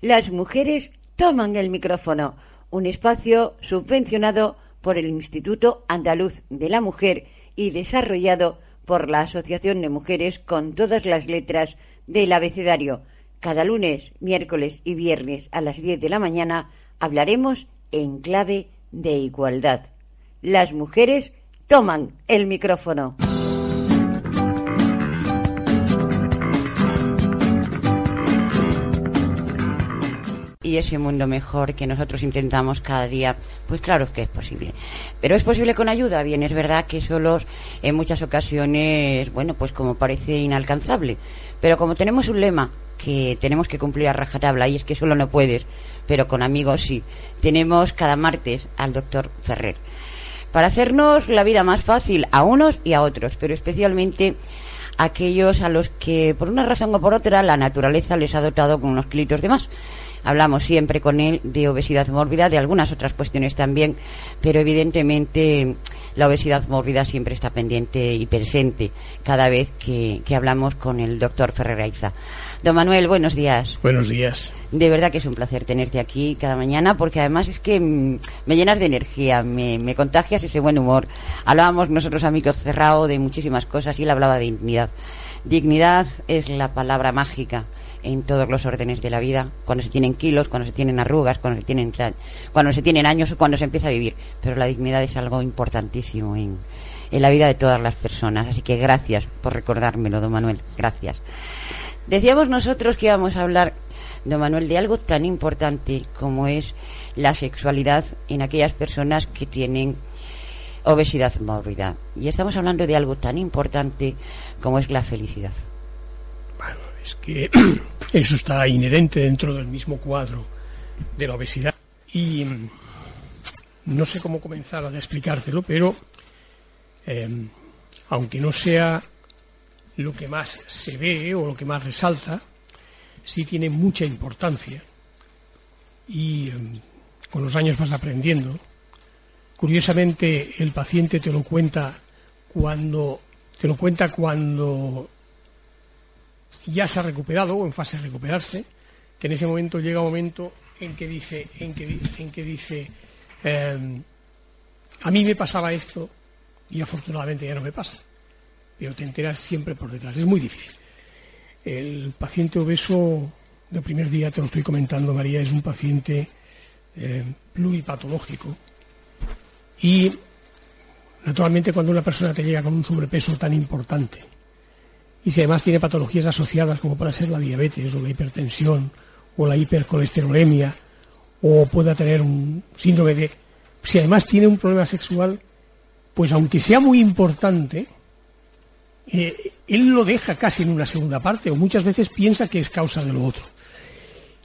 Las mujeres toman el micrófono, un espacio subvencionado por el Instituto Andaluz de la Mujer y desarrollado por la Asociación de Mujeres con todas las letras del abecedario. Cada lunes, miércoles y viernes a las 10 de la mañana hablaremos en clave de igualdad. Las mujeres toman el micrófono. Y ese mundo mejor que nosotros intentamos cada día, pues claro que es posible. Pero es posible con ayuda, bien, es verdad que solos en muchas ocasiones, bueno, pues como parece inalcanzable. Pero como tenemos un lema que tenemos que cumplir a rajatabla y es que solo no puedes, pero con amigos sí, tenemos cada martes al doctor Ferrer. Para hacernos la vida más fácil a unos y a otros, pero especialmente a aquellos a los que por una razón o por otra la naturaleza les ha dotado con unos kilitos de más Hablamos siempre con él de obesidad mórbida, de algunas otras cuestiones también, pero evidentemente la obesidad mórbida siempre está pendiente y presente cada vez que, hablamos con el doctor Ferreraiza. Don Manuel, buenos días. Buenos días. De verdad que es un placer tenerte aquí cada mañana porque además es que mm, me llenas de energía, me, me contagias ese buen humor. Hablábamos nosotros, amigos cerrado, de muchísimas cosas y él hablaba de dignidad. Dignidad es la palabra mágica en todos los órdenes de la vida, cuando se tienen kilos, cuando se tienen arrugas, cuando se tienen, cuando se tienen años o cuando se empieza a vivir. Pero la dignidad es algo importantísimo en, en la vida de todas las personas. Así que gracias por recordármelo, don Manuel. Gracias. Decíamos nosotros que íbamos a hablar, don Manuel, de algo tan importante como es la sexualidad en aquellas personas que tienen obesidad mórbida. Y estamos hablando de algo tan importante como es la felicidad que eso está inherente dentro del mismo cuadro de la obesidad. Y mm, no sé cómo comenzar a explicártelo, pero em, aunque no sea lo que más se ve o lo que más resalta, sí tiene mucha importancia y em, con los años vas aprendiendo. Curiosamente, el paciente te lo cuenta cuando te lo cuenta cuando ya se ha recuperado o en fase de recuperarse, que en ese momento llega un momento en que dice, en que, en que dice em, a mí me pasaba esto y afortunadamente ya no me pasa, pero te enteras siempre por detrás, es muy difícil. El paciente obeso del primer día, te lo estoy comentando María, es un paciente eh, pluripatológico y naturalmente cuando una persona te llega con un sobrepeso tan importante, y si además tiene patologías asociadas como puede ser la diabetes o la hipertensión o la hipercolesterolemia o pueda tener un síndrome de... Si además tiene un problema sexual, pues aunque sea muy importante, eh, él lo deja casi en una segunda parte o muchas veces piensa que es causa de lo otro.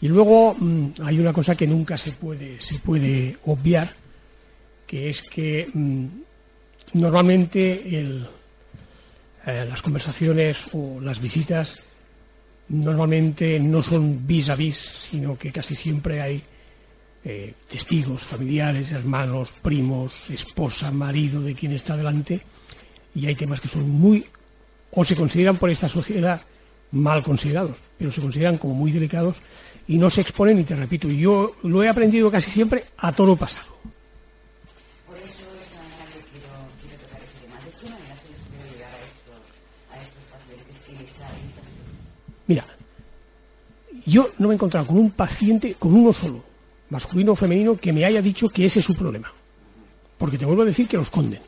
Y luego mm, hay una cosa que nunca se puede, se puede obviar, que es que mm, normalmente eh, las conversaciones o las visitas normalmente no son vis a vis, sino que casi siempre hay eh, testigos, familiares, hermanos, primos, esposa, marido de quien está delante, y hay temas que son muy, o se consideran por esta sociedad mal considerados, pero se consideran como muy delicados y no se exponen, y te repito, yo lo he aprendido casi siempre a todo pasado. Mira, yo no me he encontrado con un paciente, con uno solo, masculino o femenino, que me haya dicho que ese es su problema. Porque te vuelvo a decir que lo esconden.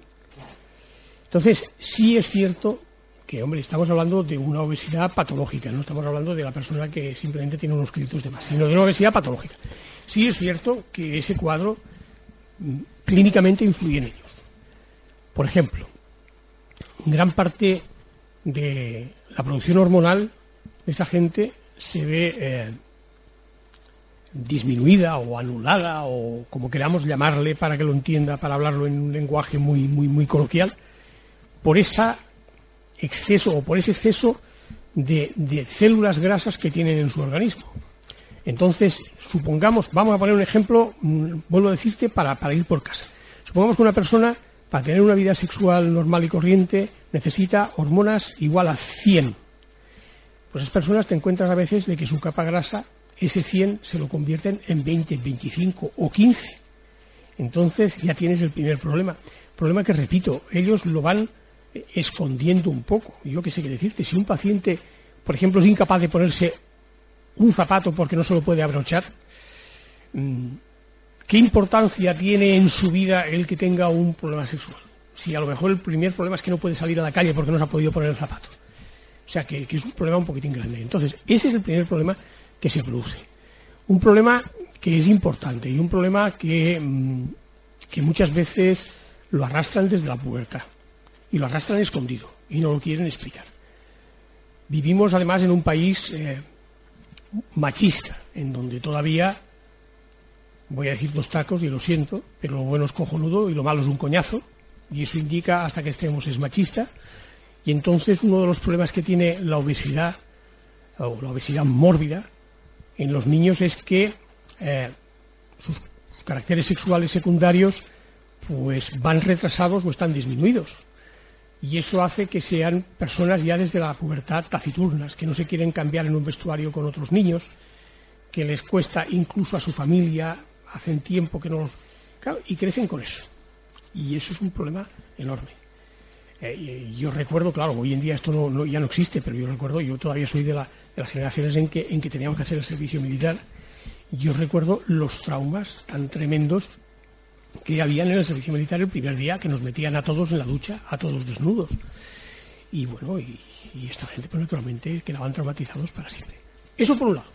Entonces, sí es cierto que, hombre, estamos hablando de una obesidad patológica, no estamos hablando de la persona que simplemente tiene unos créditos de más, sino de una obesidad patológica. Sí es cierto que ese cuadro mm, clínicamente influye en ellos. Por ejemplo, gran parte de la producción hormonal esta gente se ve eh, disminuida o anulada o como queramos llamarle para que lo entienda, para hablarlo en un lenguaje muy, muy, muy coloquial, por ese exceso o por ese exceso de, de células grasas que tienen en su organismo. Entonces, supongamos, vamos a poner un ejemplo, mm, vuelvo a decirte, para, para ir por casa. Supongamos que una persona, para tener una vida sexual normal y corriente, necesita hormonas igual a 100. Pues esas personas te encuentras a veces de que su capa grasa, ese 100 se lo convierten en 20, 25 o 15. Entonces ya tienes el primer problema. Problema que, repito, ellos lo van eh, escondiendo un poco. Yo qué sé qué decirte. Si un paciente, por ejemplo, es incapaz de ponerse un zapato porque no se lo puede abrochar, mm, ¿qué importancia tiene en su vida el que tenga un problema sexual? Si a lo mejor el primer problema es que no puede salir a la calle porque no se ha podido poner el zapato. O sea, que, es un problema un poquitín grande. Entonces, ese es el primer problema que se produce. Un problema que es importante y un problema que, mm, que muchas veces lo arrastran desde la pubertad y lo arrastran escondido y no lo quieren explicar. Vivimos además en un país eh, machista, en donde todavía, voy a decir dos tacos y lo siento, pero lo bueno es cojonudo y lo malo es un coñazo, y eso indica hasta que estemos es machista, y entonces uno de los problemas que tiene la obesidad, o la obesidad mórbida, en los niños es que eh, sus, caracteres sexuales secundarios pues van retrasados o están disminuidos y eso hace que sean personas ya desde la pubertad taciturnas, que no se quieren cambiar en un vestuario con otros niños, que les cuesta incluso a su familia, hacen tiempo que no los... y crecen con eso. Y eso es un problema enorme. Eh, yo recuerdo, claro, hoy en día esto no, ya no existe, pero yo recuerdo, yo todavía soy de, de las generaciones en que, en que teníamos que hacer el servicio militar. Yo recuerdo los traumas tan tremendos que habían en el servicio militar el primer día, que nos metían a todos en la ducha, a todos desnudos. Y bueno, y, esta gente pues naturalmente quedaban traumatizados para siempre. Eso por un lado.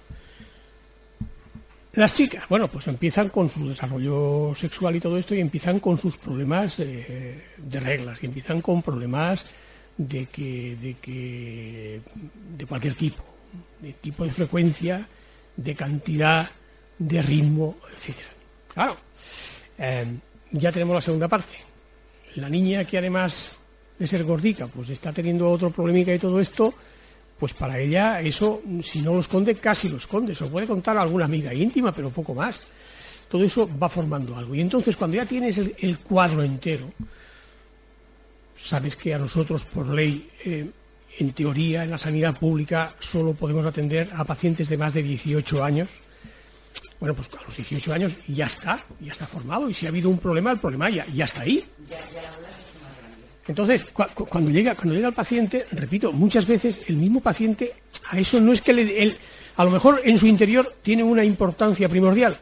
Las chicas, bueno, pues empiezan con su desarrollo sexual y todo esto y empiezan con sus problemas de, reglas y empiezan con problemas de que, de que de cualquier tipo, de tipo de frecuencia, de cantidad, de ritmo, etcétera. Claro, eh, ya tenemos la segunda parte. La niña que además de ser gordica, pues está teniendo otro problemica y todo esto, pues para ella eso, si no lo esconde, casi lo esconde. Se lo puede contar a alguna amiga íntima, pero poco más. Todo eso va formando algo. Y entonces cuando ya tienes el, cuadro entero, sabes que a nosotros por ley, eh, en teoría, en la sanidad pública, solo podemos atender a pacientes de más de 18 años bueno, pues a los 18 años ya está, ya está formado. Y si ha habido un problema, el problema ya, ya está ahí. Entonces, cuando, llega, cuando llega el paciente, repito, muchas veces el mismo paciente, a eso no es que le, él, a lo mejor en su interior tiene una importancia primordial,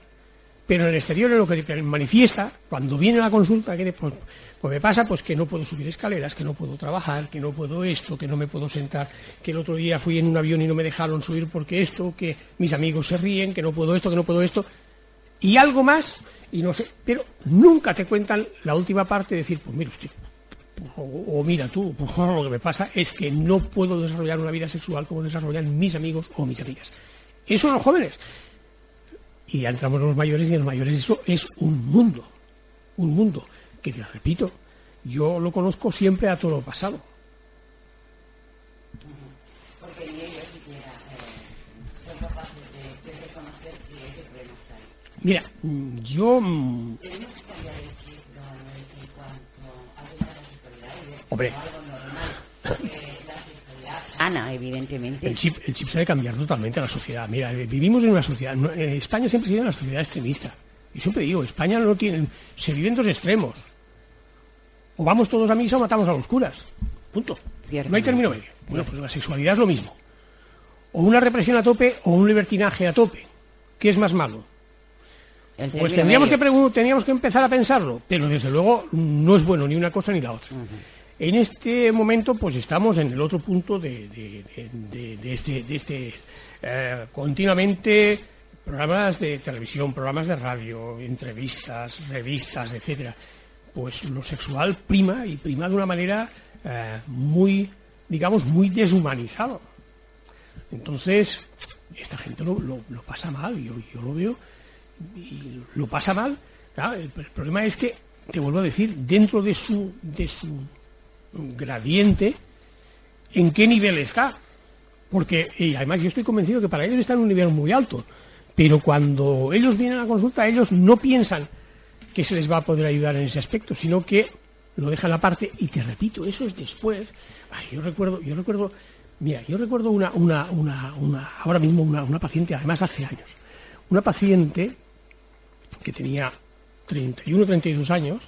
pero en el exterior es lo que manifiesta, cuando viene a la consulta, que pues, pues me pasa pues que no puedo subir escaleras, que no puedo trabajar, que no puedo esto, que no me puedo sentar, que el otro día fui en un avión y no me dejaron subir porque esto, que mis amigos se ríen, que no puedo esto, que no puedo esto, y algo más, y no sé, pero nunca te cuentan la última parte de decir, pues mira usted, o, mira tú, lo que me pasa es que no puedo desarrollar una vida sexual como desarrollan mis amigos o mis amigas. Eso son los jóvenes. Y ya entramos los mayores y en los mayores eso es un mundo, un mundo que te repito, yo lo conozco siempre a todo lo pasado. Mira, yo... Hombre, Ana, evidentemente. El chip, el chip se debe cambiar totalmente a la sociedad. Mira, vivimos en una sociedad. Eh, España siempre ha sido una sociedad extremista. Y siempre digo, España no tiene. Se viven dos extremos. O vamos todos a misa o matamos a los curas. Punto. No hay término medio. Bueno, pues la sexualidad es lo mismo. O una represión a tope o un libertinaje a tope. ¿Qué es más malo? Pues tendríamos que, teníamos que empezar a pensarlo, pero desde luego no es bueno ni una cosa ni la otra. En este momento, pues estamos en el otro punto de, este, de este eh, continuamente programas de televisión, programas de radio, entrevistas, revistas, etcétera. Pues lo sexual prima y prima de una manera eh, muy digamos, muy deshumanizado. Entonces, esta gente lo, lo, pasa mal, yo, yo lo veo, y lo pasa mal. el, problema es que, te vuelvo a decir, dentro de su, de su gradiente, ¿en qué nivel está? Porque, y además yo estoy convencido que para ellos está en un nivel muy alto, pero cuando ellos vienen a la consulta, ellos no piensan que se les va a poder ayudar en ese aspecto, sino que lo dejan aparte y te repito, eso es después. yo recuerdo, yo recuerdo Mira, yo recuerdo una, una, una, una ahora mismo una, una, paciente, además hace años, una paciente que tenía 31, 32 años,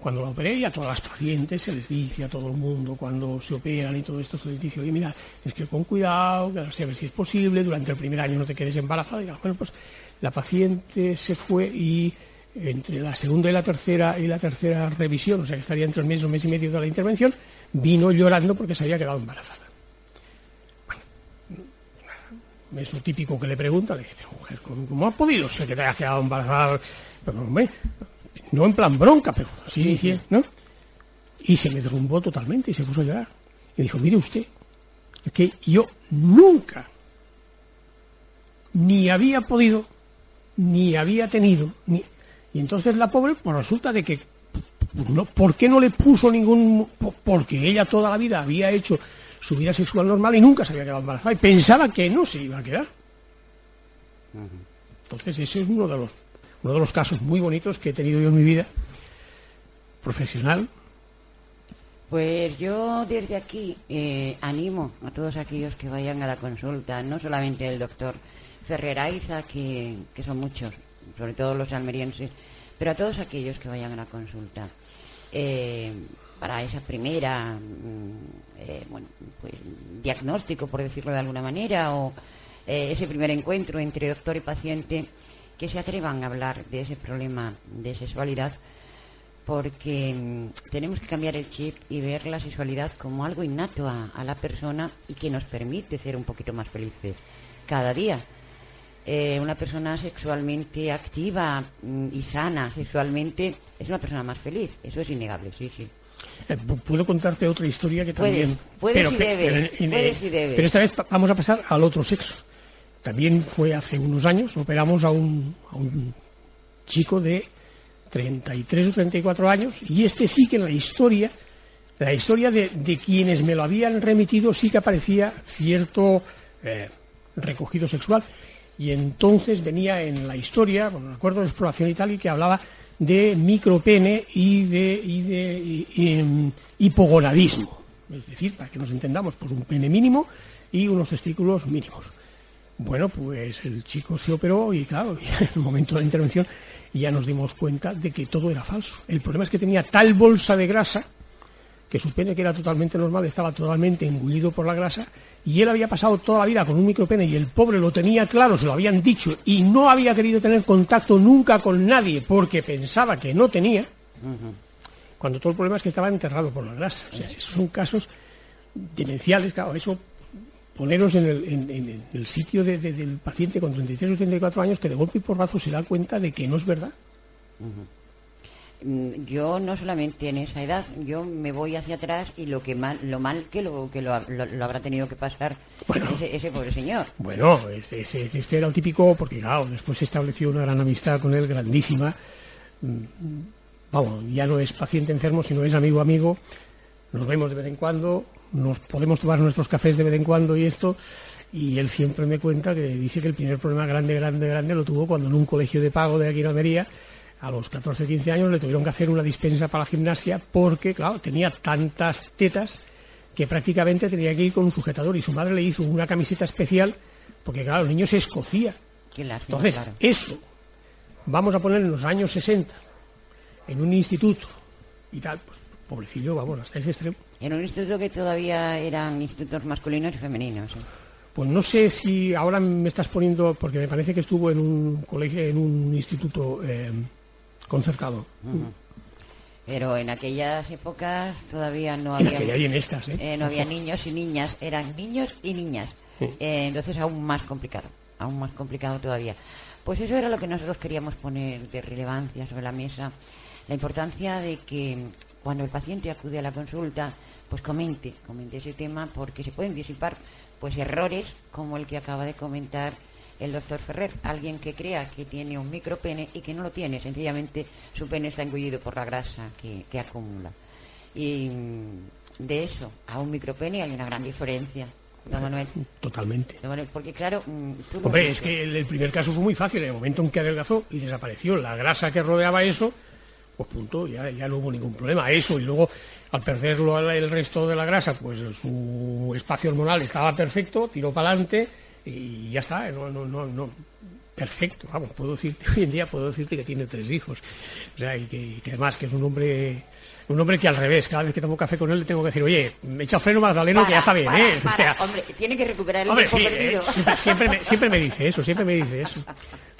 cuando la operé y a todas las pacientes se les dice a todo el mundo cuando se operan y todo esto se les dice, oye mira, tienes que ir con cuidado, que a ver si es posible, durante el primer año no te quedes embarazada. Y bueno, pues la paciente se fue y entre la segunda y la tercera y la tercera revisión, o sea que estaría entre un mes, un mes y medio de la intervención, vino llorando porque se había quedado embarazada. eso típico que le pregunta, le dice, mujer, ¿cómo, ha podido ser que te hayas quedado embarazada? Pero, no en plan bronca, pero sí, sí, ¿no? Y se me derrumbó totalmente y se puso a llorar. Y dijo, mire usted, es que yo nunca ni había podido, ni había tenido, ni... Y entonces la pobre, pues resulta de que, no, ¿por qué no le puso ningún...? Porque ella toda la vida había hecho su vida sexual normal y nunca se había quedado embarazada y pensaba que no se iba a quedar. Entonces ese es uno de los uno de los casos muy bonitos que he tenido yo en mi vida profesional. Pues yo desde aquí eh, animo a todos aquellos que vayan a la consulta, no solamente el doctor Ferreraiza, que, que son muchos, sobre todo los almerienses, pero a todos aquellos que vayan a la consulta. Eh, para esa primera mm, eh, bueno, pues, diagnóstico, por decirlo de alguna manera, o ese primer encuentro entre doctor y paciente, que se atrevan a hablar de ese problema de sexualidad, porque mm, tenemos que cambiar el chip y ver la sexualidad como algo innato a, la persona y que nos permite ser un poquito más felices cada día. Eh, una persona sexualmente activa mm, y sana sexualmente es una persona más feliz, eso es innegable, sí, sí. Eh, puedo contarte otra historia que también. pero, Pero esta vez vamos a pasar al otro sexo. También fue hace unos años, operamos a un, a un chico de 33 o 34 años, y este sí que en la historia, la historia de, quienes me lo habían remitido, sí que aparecía cierto eh, recogido sexual. Y entonces venía en la historia, bueno, me acuerdo de exploración y tal, y que hablaba de micropene y de, y de em, hipogonadismo. Es decir, para que nos entendamos, pues un pene mínimo y unos testículos mínimos. Bueno, pues el chico se operó y claro, en el momento de la intervención ya nos dimos cuenta de que todo era falso. El problema es que tenía tal bolsa de grasa que su pene, que era totalmente normal, estaba totalmente engullido por la grasa y él había pasado toda la vida con un micropene y el pobre lo tenía claro, se lo habían dicho y no había querido tener contacto nunca con nadie porque pensaba que no tenía, cuando todo el problema es que estaba enterrado por la grasa. O sea, esos son casos demenciales, claro, eso poneros en el, sitio del paciente con 33 o 34 años que de golpe y porrazo se da cuenta de que no es verdad. Mm, yo no solamente en esa edad, yo me voy hacia atrás y lo que mal, lo mal que lo que lo, habrá tenido que pasar ese, pobre señor. Bueno, ese, era el típico, porque claro, después se estableció una gran amistad con él, grandísima. Mm, vamos, ya no es paciente enfermo, sino es amigo amigo. Nos vemos de vez en cuando, nos podemos tomar nuestros cafés de vez en cuando y esto. Y él siempre me cuenta que dice que el primer problema grande, grande, grande lo tuvo cuando en un colegio de pago de aquí en Almería a los 14, 15 años le tuvieron que hacer una dispensa para la gimnasia porque, claro, tenía tantas tetas que prácticamente tenía que ir con un sujetador y su madre le hizo una camiseta especial porque, claro, el niño se escocía. Entonces, eso, vamos a poner en los años 60, en un instituto y tal, pues pobrecillo, vamos, hasta ese extremo. En un instituto que todavía eran institutos masculinos y femeninos. ¿eh? Pues no sé si ahora me estás poniendo, porque me parece que estuvo en un colegio, en un instituto eh, concertado. Pero en aquellas épocas todavía no había. en estas, ¿eh? ¿eh? no había niños y niñas, eran niños y niñas. Entonces aún más complicado, aún más complicado todavía. Pues eso era lo que nosotros queríamos poner de relevancia sobre la mesa, la importancia de que cuando el paciente acude a la consulta, pues comente, comente ese tema porque se pueden disipar pues errores como el que acaba de comentar el doctor Ferrer, alguien que crea que tiene un micropene y que no lo tiene, sencillamente su pene está engullido por la grasa que, que acumula. Y mm, de eso a un micropene hay una gran diferencia. Don Manuel. Totalmente. Don Manuel, porque claro, mm, tú Hombre, es que el, el primer caso fue muy fácil. En el momento en que adelgazó y desapareció la grasa que rodeaba eso, pues punto, ya, ya no hubo ningún problema. Eso, y luego al perderlo el resto de la grasa, pues su espacio hormonal estaba perfecto, tiró para adelante y ya está. No, no, no, no. Perfecto, vamos, puedo decirte, hoy en día puedo decirte que tiene tres hijos. O sea, y que, y que además que es un hombre, un hombre que al revés, cada vez que tomo café con él le tengo que decir, oye, me echa freno Magdaleno que ya está bien, Para, ¿eh? O para, sea, hombre, tiene que recuperar el Hombre, tiempo sí, perdido. eh, siempre, siempre me, siempre me dice eso, siempre me dice eso.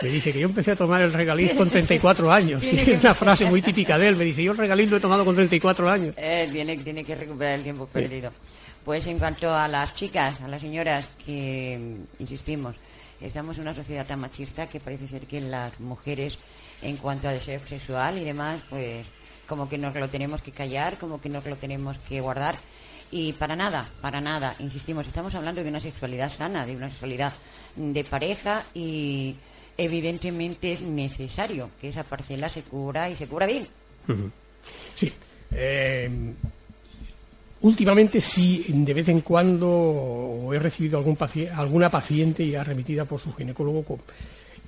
Me dice que yo empecé a tomar el regaliz con 34 años. Sí, es una frase muy típica de él. Me dice, yo el regaliz lo he tomado con 34 años. Eh, tiene, tiene que recuperar el tiempo perdido. Pues en cuanto a las chicas, a las señoras, que mm, insistimos, estamos en una sociedad tan machista que parece ser que las mujeres, en cuanto a deseo sexual y demás, pues como que nos lo tenemos que callar, como que nos lo tenemos que guardar. Y para nada, para nada, insistimos, estamos hablando de una sexualidad sana, de una sexualidad de pareja y evidentemente es necesario que esa parcela se cubra y se cubra bien. Sí. eh, últimamente sí, de vez en cuando he recibido alguna paciente ya remitida por su ginecólogo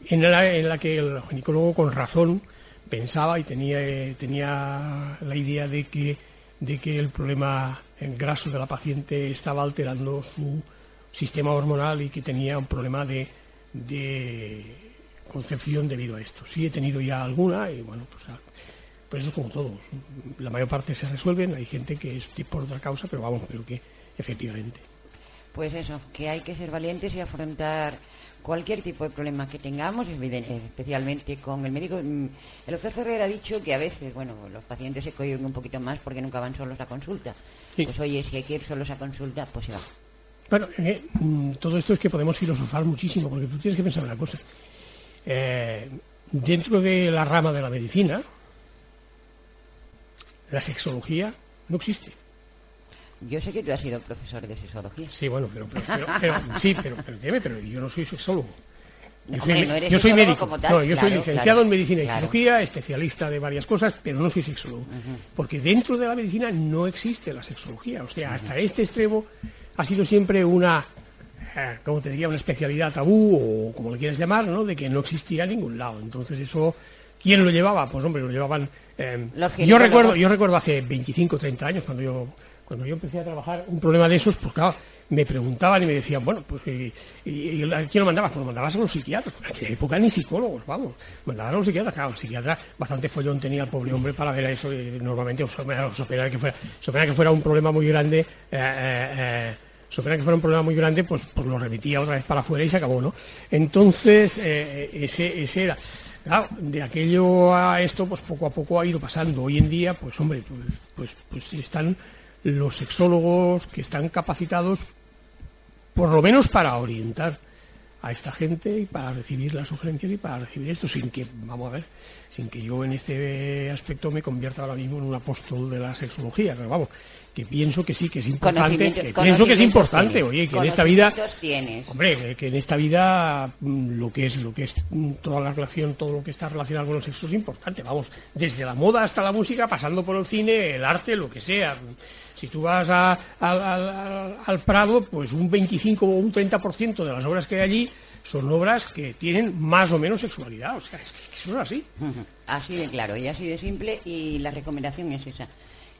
en, la, que el ginecólogo con razón pensaba y tenía, tenía la idea de que, de que el problema en graso de la paciente estaba alterando su sistema hormonal y que tenía un problema de, de concepción debido a esto. Sí he tenido ya alguna y bueno, pues, ah, pues eso es como todos. La mayor parte se resuelven, hay gente que es por otra causa, pero vamos, pero que efectivamente. Pues eso, que hay que ser valientes y afrontar cualquier tipo de problema que tengamos, especialmente con el médico. Mm, El doctor Ferrer ha dicho que a veces, bueno, los pacientes se cohiben un poquito más porque nunca van solos a consulta. Sí. Pues oye, si hay que ir solos a consulta, pues se va. Bueno, eh, mm, todo esto es que podemos filosofar muchísimo, porque tú tienes que pensar una cosa. Eh, dentro de la rama de la medicina, la sexología no existe. Yo sé que tú has sido profesor de sexología. Sí, bueno, pero, pero, pero- pero- sí, pero, pero, entiéndeme, pero yo no soy sexólogo. Yo soy, Hombre, no eres yo soy sexólogo médico. como tal, no, yo soy licenciado claro, en medicina y claro. sexología, especialista de varias cosas, pero no soy sexólogo. Porque dentro de la medicina no existe la sexología. O sea, hasta este extremo ha sido siempre una, eh, como te diría, una especialidad tabú o como le quieras llamar, ¿no? De que no existía en ningún lado. Entonces eso, ¿quién lo llevaba? Pues hombre, lo llevaban. eh, Los yo recuerdo, yo recuerdo hace 25 30 años cuando yo cuando yo empecé a trabajar un problema de esos, pues claro, me preguntaban y me decían, bueno, pues ¿y, y- y a quién lo mandabas? Pues lo mandabas a los psiquiatras. En aquella época ni psicólogos, vamos. Mandabas a los psiquiatras, claro, el psiquiatra bastante follón tenía el pobre hombre para ver eso y normalmente os os que fuera, que fuera un problema muy grande, eh, eh, eh, se opera que fuera un problema muy grande, pues, pues lo remitía otra vez para afuera y se acabó, ¿no? Entonces, eh, ese, ese era. Claro, de aquello a esto, pues poco a poco ha ido pasando. Hoy en día, pues hombre, pues, pues, pues están los sexólogos que están capacitados, por lo menos para orientar a esta gente y para recibir las sugerencias y para recibir esto, sin que, vamos a ver, sin que yo en este aspecto me convierta ahora mismo en un apóstol de la sexología, pero vamos, que pienso que sí, que es importante, que pienso que es importante, tienes, oye, que en esta vida tienes. Hombre, que en esta vida mm, lo que es lo que es mm, toda la relación, todo lo que está relacionado con el sexo es importante. Vamos, desde la moda hasta la música, pasando por el cine, el arte, lo que sea. Si tú vas al- Prado, pues un 25 o un 30% de las obras que hay allí son obras que tienen más o menos sexualidad. O sea, es que, eso es así. Así de claro y así de simple y la recomendación es esa,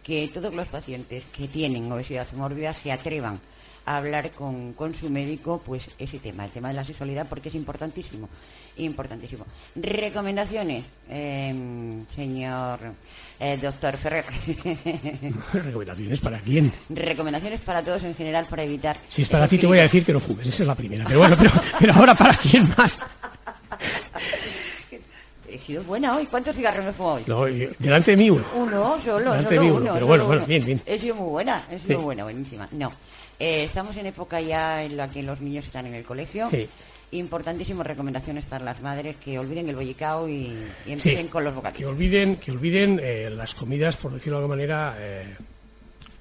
que todos los pacientes que tienen obesidad mórbida se atrevan a hablar con, con su médico pues ese tema, el tema de la sexualidad porque es importantísimo, importantísimo. Recomendaciones, eh, señor eh, doctor Ferrer. ¿Recomendaciones para quién? Recomendaciones para todos en general para evitar... Si es para ti, te voy a decir que no fumes. Esa es la primera. Pero bueno, pero, pero ahora para quién más. He sido buena hoy. ¿Cuántos cigarros me fumo hoy? No, yo- delante de mí uno. Uno, solo, Delante solo de mí uno, uno. pero bueno, bueno, bien, bien. He sido muy buena, he sido Sí. buena, buenísima. No, Eh, estamos en época ya en la que los niños están en el colegio. Sí. importantísimas recomendaciones para las madres que olviden el bollicao y, y empiecen Sí, con los que bocadillos. olviden, que olviden eh, las comidas, por decirlo de alguna manera, eh,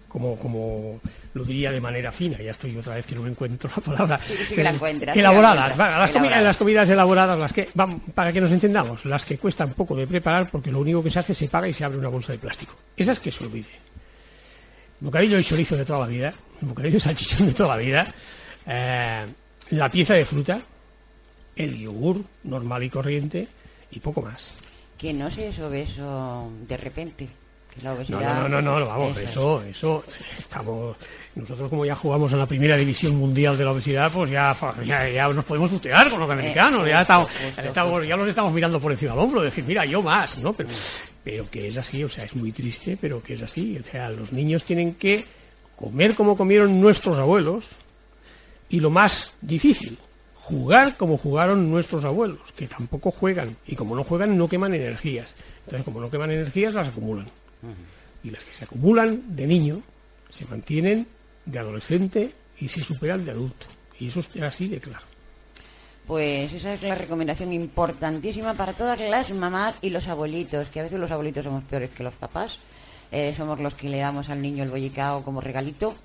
como, como lo diría de manera fina, ya estoy otra vez que no encuentro la palabra. Sí, sí que la que Elaboradas, las, Elaboradas. las comidas elaboradas, las que, para que nos entendamos, las que cuestan poco de preparar porque lo único que se hace se paga y se abre una bolsa de plástico. Esas que se olvide. Bocadillo y chorizo de toda la vida, el bocadillo salchichón de toda la vida, eh, la pieza de fruta, el yogur normal y corriente y poco más. Que no se es obeso de repente. La No, obesidad. no, no, no, no, vamos, Eso eso, estamos, nosotros como ya jugamos en la primera división mundial de la obesidad, pues ya, ya, ya nos podemos tutear con los americanos, ya estamos, justo, ya estamos, ya los estamos mirando por encima del hombro, decir, mira, yo más, ¿no? Pero, pero que es así, o sea, es muy triste, pero que es así, o sea, los niños tienen que comer como comieron nuestros abuelos, y lo más difícil, jugar como jugaron nuestros abuelos, que tampoco juegan, y como no juegan no queman energías. Entonces, como no queman energías, las acumulan. Y las que se acumulan de niño se mantienen de adolescente y se superan de adulto. Y eso es así de claro. Pues esa es la recomendación importantísima para todas las mamás y los abuelitos, que a veces los abuelitos somos peores que los papás. Eh, somos los que le damos al niño el bollicao como regalito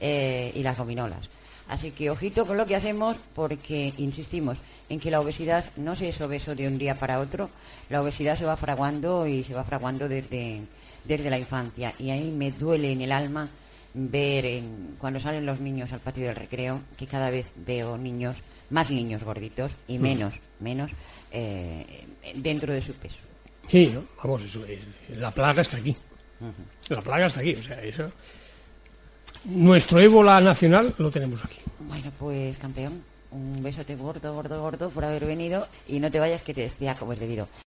eh, y las gominolas. Así que ojito con lo que hacemos porque insistimos en que la obesidad no se es obeso de un día para otro, la obesidad se va fraguando y se va fraguando desde, desde la infancia. Y ahí me duele en el alma ver en- cuando salen los niños al patio del recreo que cada vez veo niños, más niños gorditos y menos, menos eh, dentro de su peso. Sí, ¿no? vamos, eso, es- la plaga está aquí. La plaga está aquí, o sea, eso. Nuestro ébola nacional lo tenemos aquí. Bueno, pues campeón, un besote gordo, gordo, gordo por haber venido y no te vayas que te decía como es debido.